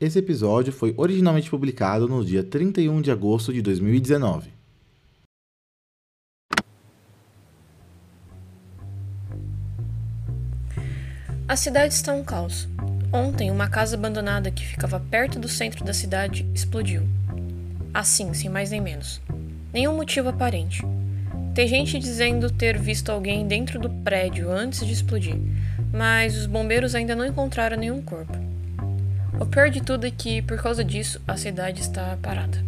Esse episódio foi originalmente publicado no dia 31 de agosto de 2019. A cidade está um caos. Ontem, uma casa abandonada que ficava perto do centro da cidade explodiu. Assim, sem mais nem menos. Nenhum motivo aparente. Tem gente dizendo ter visto alguém dentro do prédio antes de explodir, mas os bombeiros ainda não encontraram nenhum corpo. O pior de tudo é que, por causa disso, a cidade está parada.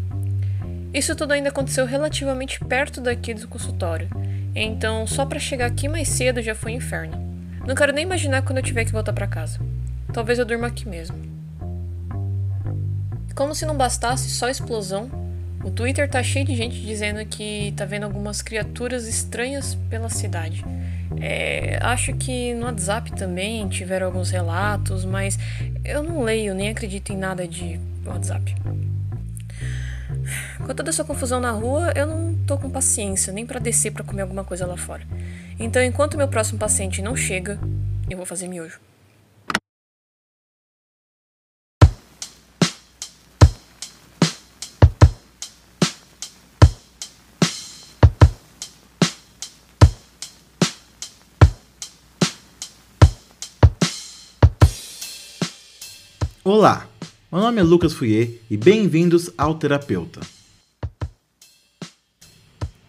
Isso tudo ainda aconteceu relativamente perto daqui do consultório, então só para chegar aqui mais cedo já foi um inferno. Não quero nem imaginar quando eu tiver que voltar para casa. Talvez eu durma aqui mesmo. Como se não bastasse só explosão, o Twitter tá cheio de gente dizendo que tá vendo algumas criaturas estranhas pela cidade. É, acho que no WhatsApp também tiveram alguns relatos, mas eu não leio nem acredito em nada de WhatsApp. Com toda essa confusão na rua, eu não tô com paciência nem para descer para comer alguma coisa lá fora. Então, enquanto meu próximo paciente não chega, eu vou fazer miojo. Olá, meu nome é Lucas Fouier e bem-vindos ao Terapeuta.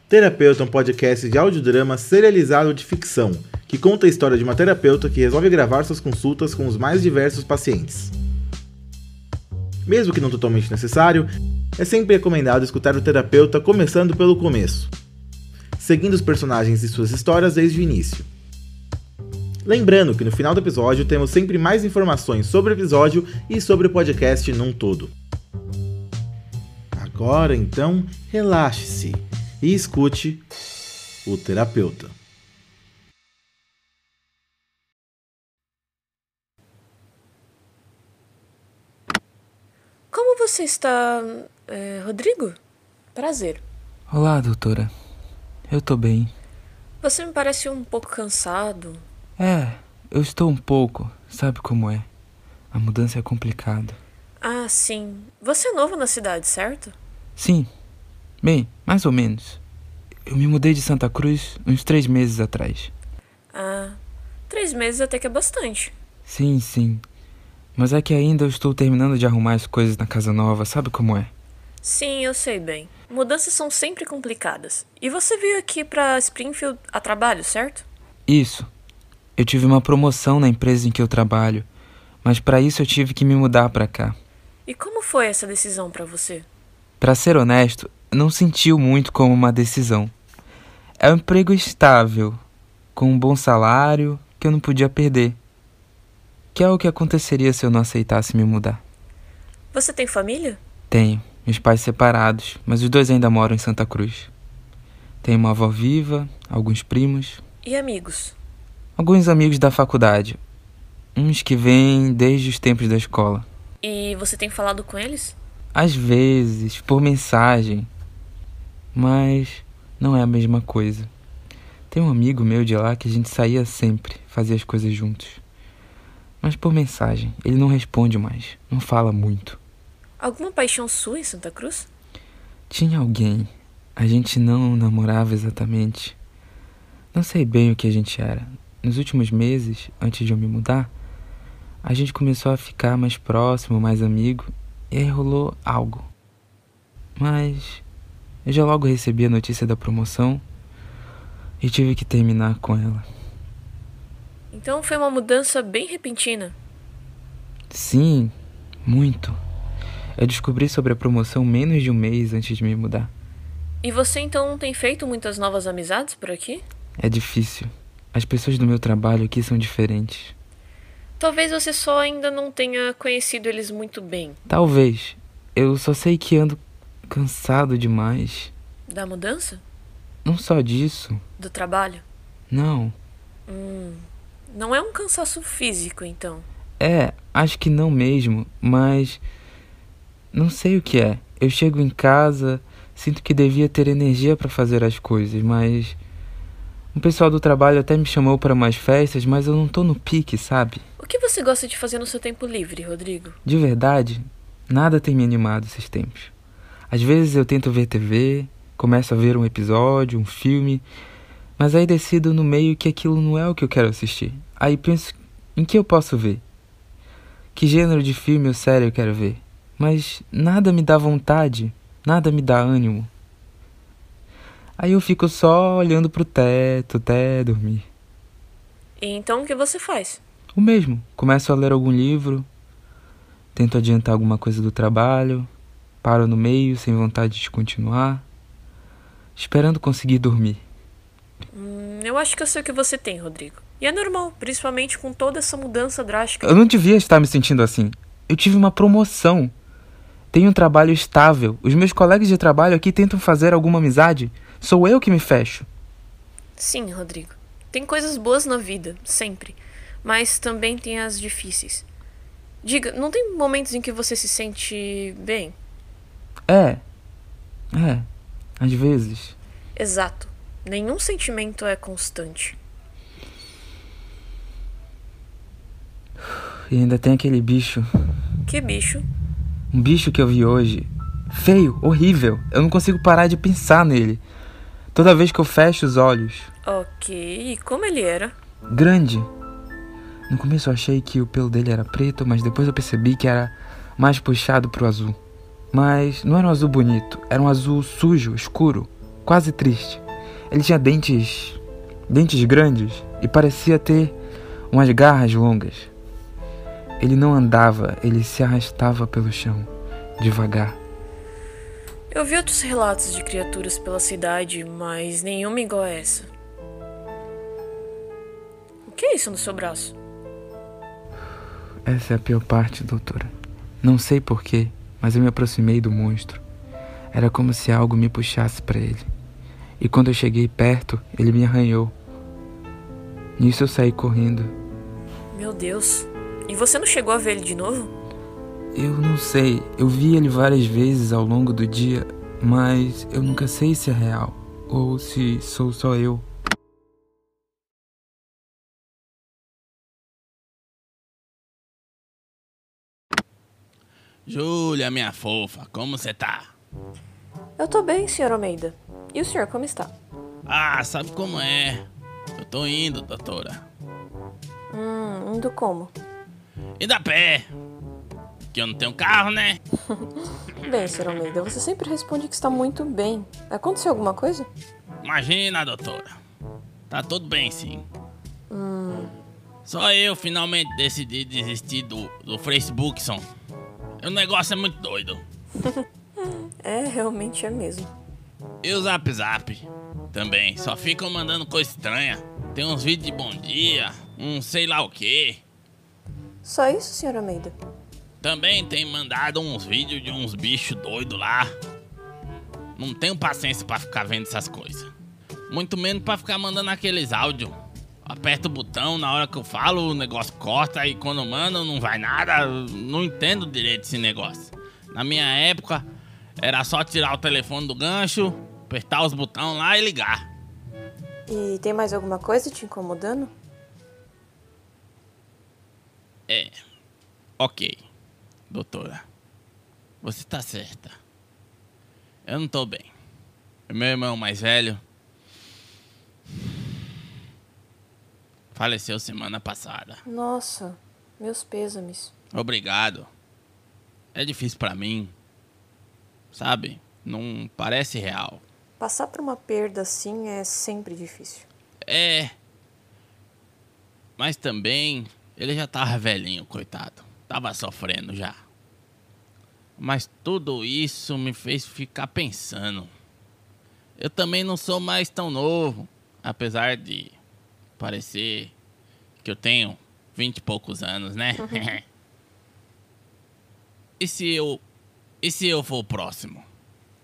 Terapeuta é um podcast de audiodrama serializado de ficção que conta a história de uma terapeuta que resolve gravar suas consultas com os mais diversos pacientes. Mesmo que não totalmente necessário, é sempre recomendado escutar o terapeuta começando pelo começo, seguindo os personagens e suas histórias desde o início. Lembrando que no final do episódio temos sempre mais informações sobre o episódio e sobre o podcast num todo. Agora então, relaxe-se e escute o terapeuta. Como você está, é, Rodrigo? Prazer. Olá, doutora. Eu tô bem. Você me parece um pouco cansado. É, eu estou um pouco. Sabe como é? A mudança é complicada. Ah, sim. Você é novo na cidade, certo? Sim. Bem, mais ou menos. Eu me mudei de Santa Cruz uns três meses atrás. Ah, três meses até que é bastante. Sim, sim. Mas é que ainda eu estou terminando de arrumar as coisas na casa nova, sabe como é? Sim, eu sei bem. Mudanças são sempre complicadas. E você veio aqui pra Springfield a trabalho, certo? Isso. Eu tive uma promoção na empresa em que eu trabalho, mas para isso eu tive que me mudar para cá. E como foi essa decisão para você? Para ser honesto, não sentiu muito como uma decisão. É um emprego estável, com um bom salário que eu não podia perder. Que é o que aconteceria se eu não aceitasse me mudar. Você tem família? Tenho. Meus pais separados, mas os dois ainda moram em Santa Cruz. Tenho uma avó viva, alguns primos. E amigos? Alguns amigos da faculdade. Uns que vêm desde os tempos da escola. E você tem falado com eles? Às vezes, por mensagem. Mas não é a mesma coisa. Tem um amigo meu de lá que a gente saía sempre, fazia as coisas juntos. Mas por mensagem, ele não responde mais, não fala muito. Alguma paixão sua em Santa Cruz? Tinha alguém. A gente não namorava exatamente. Não sei bem o que a gente era. Nos últimos meses, antes de eu me mudar, a gente começou a ficar mais próximo, mais amigo, e aí rolou algo. Mas eu já logo recebi a notícia da promoção e tive que terminar com ela. Então foi uma mudança bem repentina. Sim, muito. Eu descobri sobre a promoção menos de um mês antes de me mudar. E você então não tem feito muitas novas amizades por aqui? É difícil. As pessoas do meu trabalho aqui são diferentes. Talvez você só ainda não tenha conhecido eles muito bem. Talvez. Eu só sei que ando cansado demais. Da mudança? Não só disso. Do trabalho? Não. Hum, não é um cansaço físico, então. É, acho que não mesmo, mas. Não sei o que é. Eu chego em casa, sinto que devia ter energia para fazer as coisas, mas O pessoal do trabalho até me chamou para umas festas, mas eu não tô no pique, sabe? O que você gosta de fazer no seu tempo livre, Rodrigo? De verdade, nada tem me animado esses tempos. Às vezes eu tento ver TV, começo a ver um episódio, um filme, mas aí decido no meio que aquilo não é o que eu quero assistir. Aí penso em que eu posso ver. Que gênero de filme ou série eu quero ver. Mas nada me dá vontade, nada me dá ânimo. Aí eu fico só olhando pro teto até dormir. E então o que você faz? O mesmo. Começo a ler algum livro, tento adiantar alguma coisa do trabalho, paro no meio sem vontade de continuar, esperando conseguir dormir. Hum, eu acho que eu sei o que você tem, Rodrigo. E é normal, principalmente com toda essa mudança drástica. Eu não devia estar me sentindo assim. Eu tive uma promoção. Tenho um trabalho estável. Os meus colegas de trabalho aqui tentam fazer alguma amizade. Sou eu que me fecho. Sim, Rodrigo. Tem coisas boas na vida, sempre. Mas também tem as difíceis. Diga, não tem momentos em que você se sente bem? É. É. Às vezes. Exato. Nenhum sentimento é constante. E ainda tem aquele bicho. Que bicho? Um bicho que eu vi hoje. Feio, horrível. Eu não consigo parar de pensar nele. Toda vez que eu fecho os olhos. Ok, e como ele era? Grande. No começo eu achei que o pelo dele era preto, mas depois eu percebi que era mais puxado pro azul. Mas não era um azul bonito, era um azul sujo, escuro, quase triste. Ele tinha dentes. dentes grandes e parecia ter umas garras longas. Ele não andava, ele se arrastava pelo chão, devagar. Eu vi outros relatos de criaturas pela cidade, mas nenhuma igual a essa. O que é isso no seu braço? Essa é a pior parte, doutora. Não sei porquê, mas eu me aproximei do monstro. Era como se algo me puxasse para ele. E quando eu cheguei perto, ele me arranhou. Nisso eu saí correndo. Meu Deus. E você não chegou a ver ele de novo? Eu não sei. Eu vi ele várias vezes ao longo do dia, mas eu nunca sei se é real ou se sou só eu. Júlia, minha fofa, como você tá? Eu tô bem, senhor Almeida. E o senhor, como está? Ah, sabe como é? Eu tô indo, doutora. Hum, indo como? Indo a pé. Que eu não tenho carro, né? Bem, senhor Almeida, você sempre responde que está muito bem. Aconteceu alguma coisa? Imagina, doutora. Tá tudo bem, sim. Só eu finalmente decidi desistir do, do Facebook, som. O negócio é muito doido. É, realmente é mesmo. E o Zap Zap também. Só ficam mandando coisa estranha. Tem uns vídeos de bom dia, um sei lá o que. Só isso, senhor Almeida? Também tem mandado uns vídeos de uns bichos doidos lá. Não tenho paciência pra ficar vendo essas coisas. Muito menos pra ficar mandando aqueles áudios. Aperta o botão na hora que eu falo, o negócio corta e quando manda não vai nada. Não entendo direito esse negócio. Na minha época, era só tirar o telefone do gancho, apertar os botões lá e ligar. E tem mais alguma coisa te incomodando? É. Ok, doutora. Você tá certa. Eu não tô bem. Meu irmão mais velho. Faleceu semana passada. Nossa, meus pêsames. Obrigado. É difícil pra mim. Sabe? Não parece real. Passar por uma perda assim é sempre difícil. É. Mas também ele já tava velhinho, coitado. Tava sofrendo já. Mas tudo isso me fez ficar pensando. Eu também não sou mais tão novo, apesar de parecer que eu tenho vinte e poucos anos, né? e se eu e se eu for o próximo?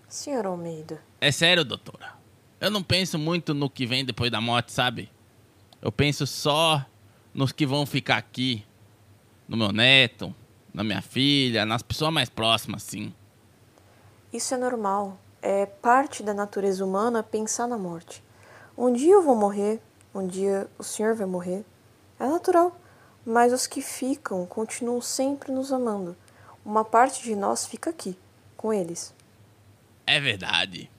Senhor Almeida, É sério, doutora. Eu não penso muito no que vem depois da morte, sabe? Eu penso só nos que vão ficar aqui. No meu neto, na minha filha, nas pessoas mais próximas, sim. isso é normal. É parte da natureza humana pensar na morte. Um dia eu vou morrer, um dia o senhor vai morrer. É natural, mas os que ficam continuam sempre nos amando. Uma parte de nós fica aqui, com eles. É verdade.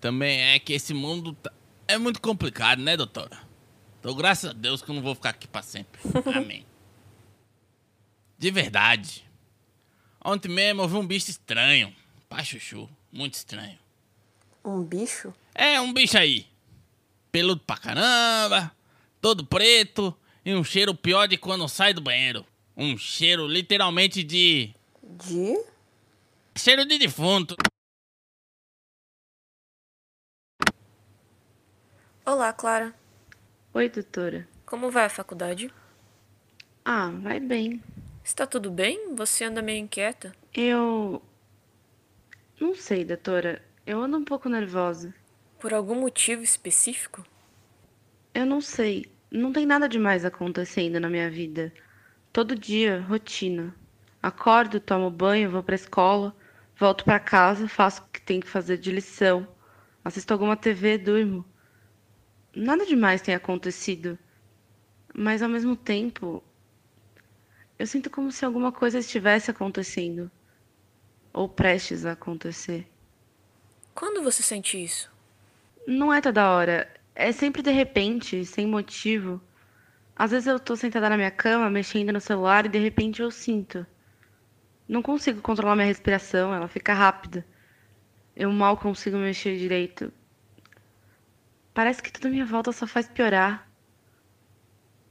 Também é que esse mundo tá... é muito complicado, né, doutora? Então, graças a Deus que eu não vou ficar aqui pra sempre. Amém. De verdade. Ontem mesmo eu vi um bicho estranho. Pai chuchu. Muito estranho. Um bicho? É, um bicho aí peludo pra caramba, todo preto e um cheiro pior de quando sai do banheiro. Um cheiro literalmente de. De? Cheiro de defunto. Olá, Clara. Oi, doutora. Como vai a faculdade? Ah, vai bem. Está tudo bem? Você anda meio inquieta? Eu. Não sei, doutora. Eu ando um pouco nervosa. Por algum motivo específico? Eu não sei. Não tem nada demais acontecendo na minha vida. Todo dia, rotina. Acordo, tomo banho, vou pra escola, volto para casa, faço o que tem que fazer de lição, assisto alguma TV, durmo. Nada demais tem acontecido. Mas ao mesmo tempo, eu sinto como se alguma coisa estivesse acontecendo ou prestes a acontecer. Quando você sente isso? Não é toda hora. É sempre de repente, sem motivo. Às vezes eu tô sentada na minha cama, mexendo no celular e de repente eu sinto. Não consigo controlar minha respiração, ela fica rápida. Eu mal consigo mexer direito. Parece que tudo à minha volta só faz piorar.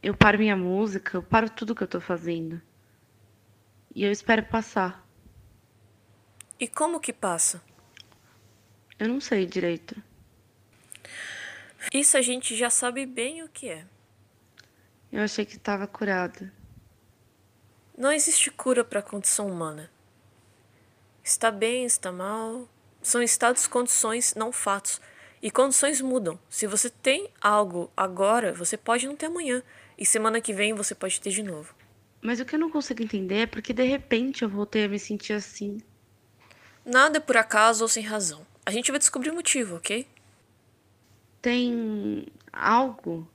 Eu paro minha música, eu paro tudo que eu tô fazendo. E eu espero passar. E como que passa? Eu não sei direito. Isso a gente já sabe bem o que é. Eu achei que estava curada. Não existe cura para a condição humana. Está bem, está mal. São estados, condições, não fatos. E condições mudam. Se você tem algo agora, você pode não ter amanhã. E semana que vem você pode ter de novo. Mas o que eu não consigo entender é porque de repente eu voltei a me sentir assim. Nada é por acaso ou sem razão. A gente vai descobrir o motivo, ok? tem algo,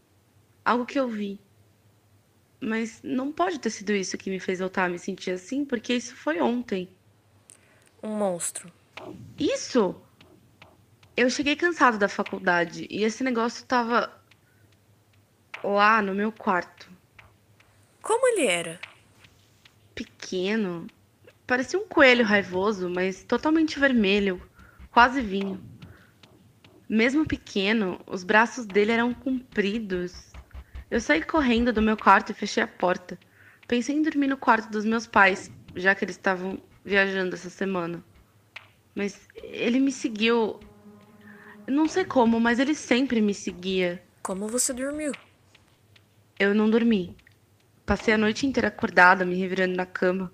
algo que eu vi. Mas não pode ter sido isso que me fez voltar a me sentir assim, porque isso foi ontem. Um monstro. Isso! Eu cheguei cansado da faculdade e esse negócio tava lá no meu quarto. Como ele era? Pequeno. Parecia um coelho raivoso, mas totalmente vermelho, quase vinho. Mesmo pequeno, os braços dele eram compridos. Eu saí correndo do meu quarto e fechei a porta. Pensei em dormir no quarto dos meus pais, já que eles estavam viajando essa semana. Mas ele me seguiu. Não sei como, mas ele sempre me seguia. Como você dormiu? Eu não dormi. Passei a noite inteira acordada, me revirando na cama,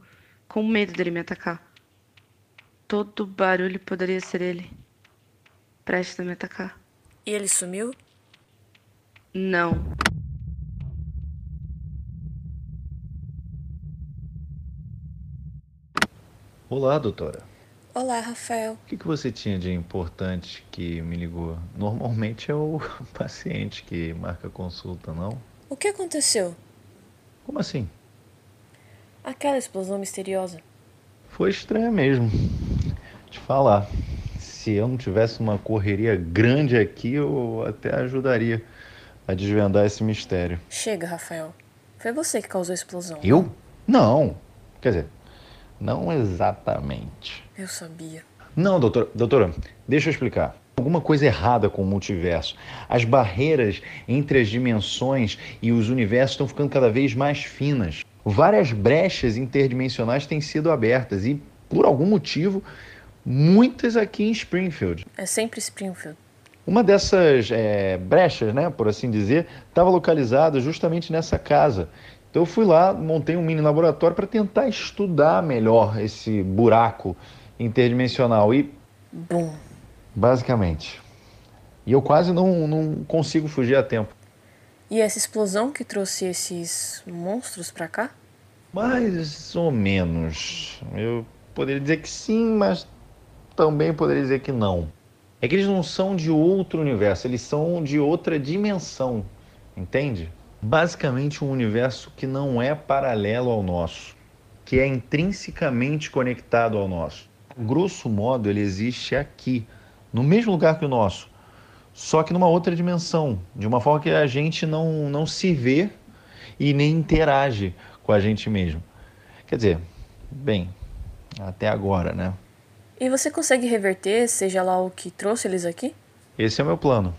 com medo dele me atacar. Todo barulho poderia ser ele prestes a me atacar. E ele sumiu? Não. Olá, doutora. Olá, Rafael. O que, que você tinha de importante que me ligou? Normalmente é o paciente que marca a consulta, não? O que aconteceu? Como assim? Aquela explosão misteriosa. Foi estranha mesmo. Te falar se eu não tivesse uma correria grande aqui, eu até ajudaria a desvendar esse mistério. Chega, Rafael. Foi você que causou a explosão. Eu? Não. Quer dizer, não exatamente. Eu sabia. Não, doutora, doutora, deixa eu explicar. Alguma coisa errada com o multiverso. As barreiras entre as dimensões e os universos estão ficando cada vez mais finas. Várias brechas interdimensionais têm sido abertas e, por algum motivo, muitas aqui em Springfield. É sempre Springfield. Uma dessas é, brechas, né, por assim dizer, estava localizada justamente nessa casa. Então eu fui lá, montei um mini laboratório para tentar estudar melhor esse buraco interdimensional e. Bom. Basicamente. E eu quase não, não consigo fugir a tempo. E essa explosão que trouxe esses monstros para cá? Mais ou menos. Eu poderia dizer que sim, mas também poderia dizer que não. É que eles não são de outro universo, eles são de outra dimensão, entende? Basicamente um universo que não é paralelo ao nosso, que é intrinsecamente conectado ao nosso. Grosso modo, ele existe aqui, no mesmo lugar que o nosso, só que numa outra dimensão, de uma forma que a gente não, não se vê e nem interage com a gente mesmo. Quer dizer, bem, até agora, né? E você consegue reverter, seja lá o que trouxe eles aqui? Esse é o meu plano.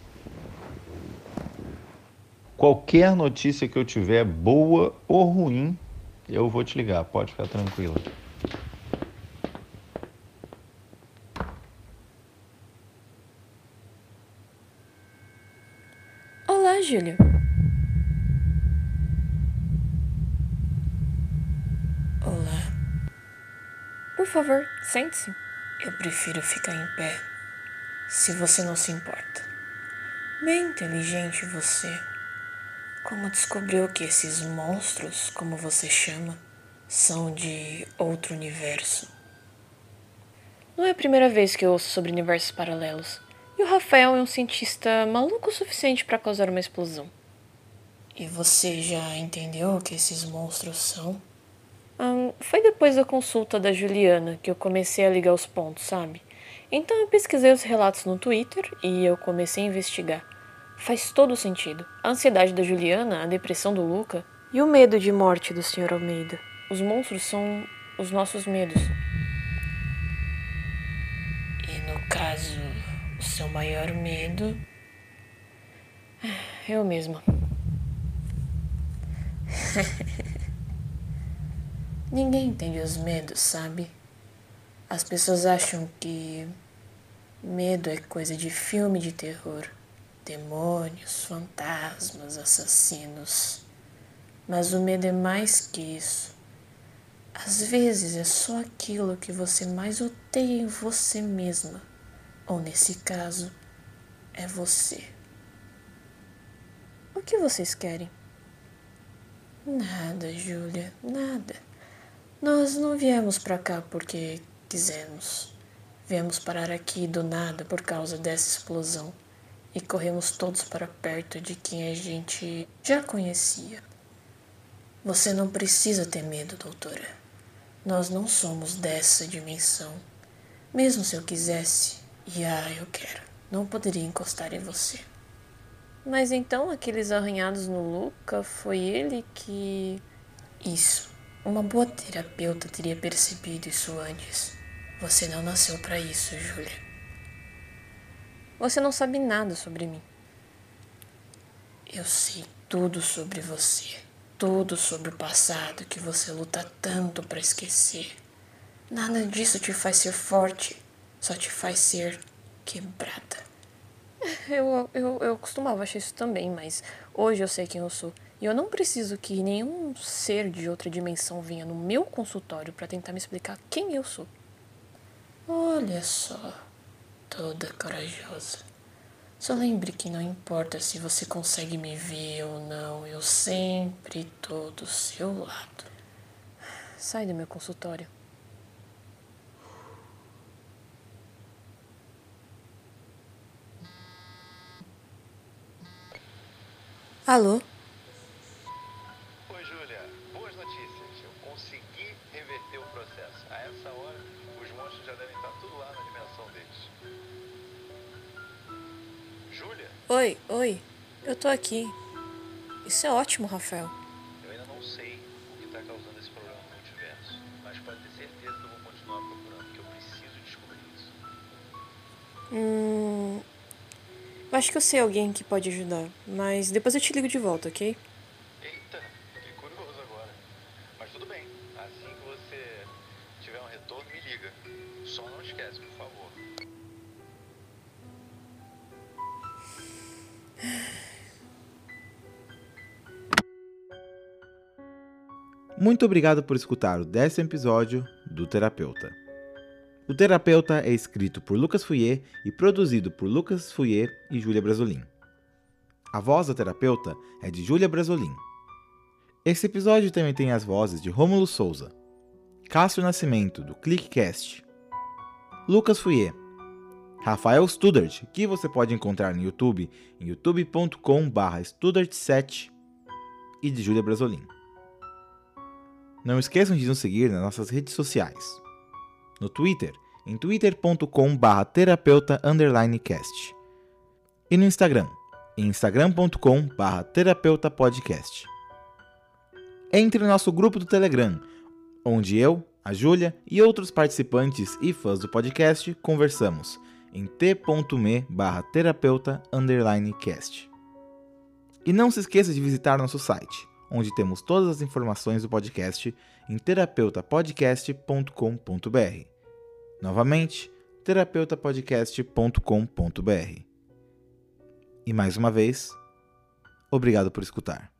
Qualquer notícia que eu tiver, boa ou ruim, eu vou te ligar, pode ficar tranquila. Olá, Júlia. Olá. Por favor, sente-se. Eu prefiro ficar em pé, se você não se importa. Bem inteligente você. Como descobriu que esses monstros, como você chama, são de outro universo? Não é a primeira vez que eu ouço sobre universos paralelos. E o Rafael é um cientista maluco o suficiente para causar uma explosão. E você já entendeu o que esses monstros são? Hum, foi depois da consulta da Juliana que eu comecei a ligar os pontos, sabe? Então eu pesquisei os relatos no Twitter e eu comecei a investigar. Faz todo sentido. A ansiedade da Juliana, a depressão do Luca e o medo de morte do Sr. Almeida. Os monstros são os nossos medos. E no caso, seu maior medo. Eu mesma. Ninguém entende os medos, sabe? As pessoas acham que medo é coisa de filme de terror, demônios, fantasmas, assassinos. Mas o medo é mais que isso. Às vezes é só aquilo que você mais odeia em você mesma, ou nesse caso, é você. O que vocês querem? Nada, Júlia, nada. Nós não viemos para cá porque quisemos. Viemos parar aqui do nada por causa dessa explosão e corremos todos para perto de quem a gente já conhecia. Você não precisa ter medo, doutora. Nós não somos dessa dimensão. Mesmo se eu quisesse, e ah, eu quero, não poderia encostar em você. Mas então aqueles arranhados no Luca foi ele que. Isso. Uma boa terapeuta teria percebido isso antes. Você não nasceu para isso, Júlia. Você não sabe nada sobre mim. Eu sei tudo sobre você. Tudo sobre o passado que você luta tanto para esquecer. Nada disso te faz ser forte, só te faz ser quebrada. Eu, eu, eu costumava achar isso também, mas hoje eu sei quem eu sou. E eu não preciso que nenhum ser de outra dimensão venha no meu consultório para tentar me explicar quem eu sou. Olha só, toda corajosa. Só lembre que não importa se você consegue me ver ou não, eu sempre tô do seu lado. Sai do meu consultório. Alô? Oi, oi. Eu tô aqui. Isso é ótimo, Rafael. Eu ainda não sei o que está causando esse problema no multiverso, mas pode ter certeza que eu vou continuar procurando, porque eu preciso descobrir isso. Hum. Acho que eu sei alguém que pode ajudar, mas depois eu te ligo de volta, ok? Eita, fiquei curioso agora. Mas tudo bem, assim que você tiver um retorno, me liga. Só não esquece, por favor. Muito obrigado por escutar o décimo episódio do Terapeuta. O Terapeuta é escrito por Lucas Fouier e produzido por Lucas Fouier e Júlia Brasolin. A voz da terapeuta é de Júlia Brasolin. Esse episódio também tem as vozes de Rômulo Souza, Cássio Nascimento, do ClickCast, Lucas Fouier, Rafael Studart, que você pode encontrar no YouTube em youtube.com/studart7 e de Júlia Brasolin. Não esqueçam de nos seguir nas nossas redes sociais. No Twitter, em twitter.com/terapeuta_cast e no Instagram, em instagram.com/terapeutapodcast. Entre no nosso grupo do Telegram, onde eu, a Júlia e outros participantes e fãs do podcast conversamos em t.me barra. E não se esqueça de visitar nosso site, onde temos todas as informações do podcast em terapeutapodcast.com.br. Novamente, terapeutapodcast.com.br. E mais uma vez, obrigado por escutar.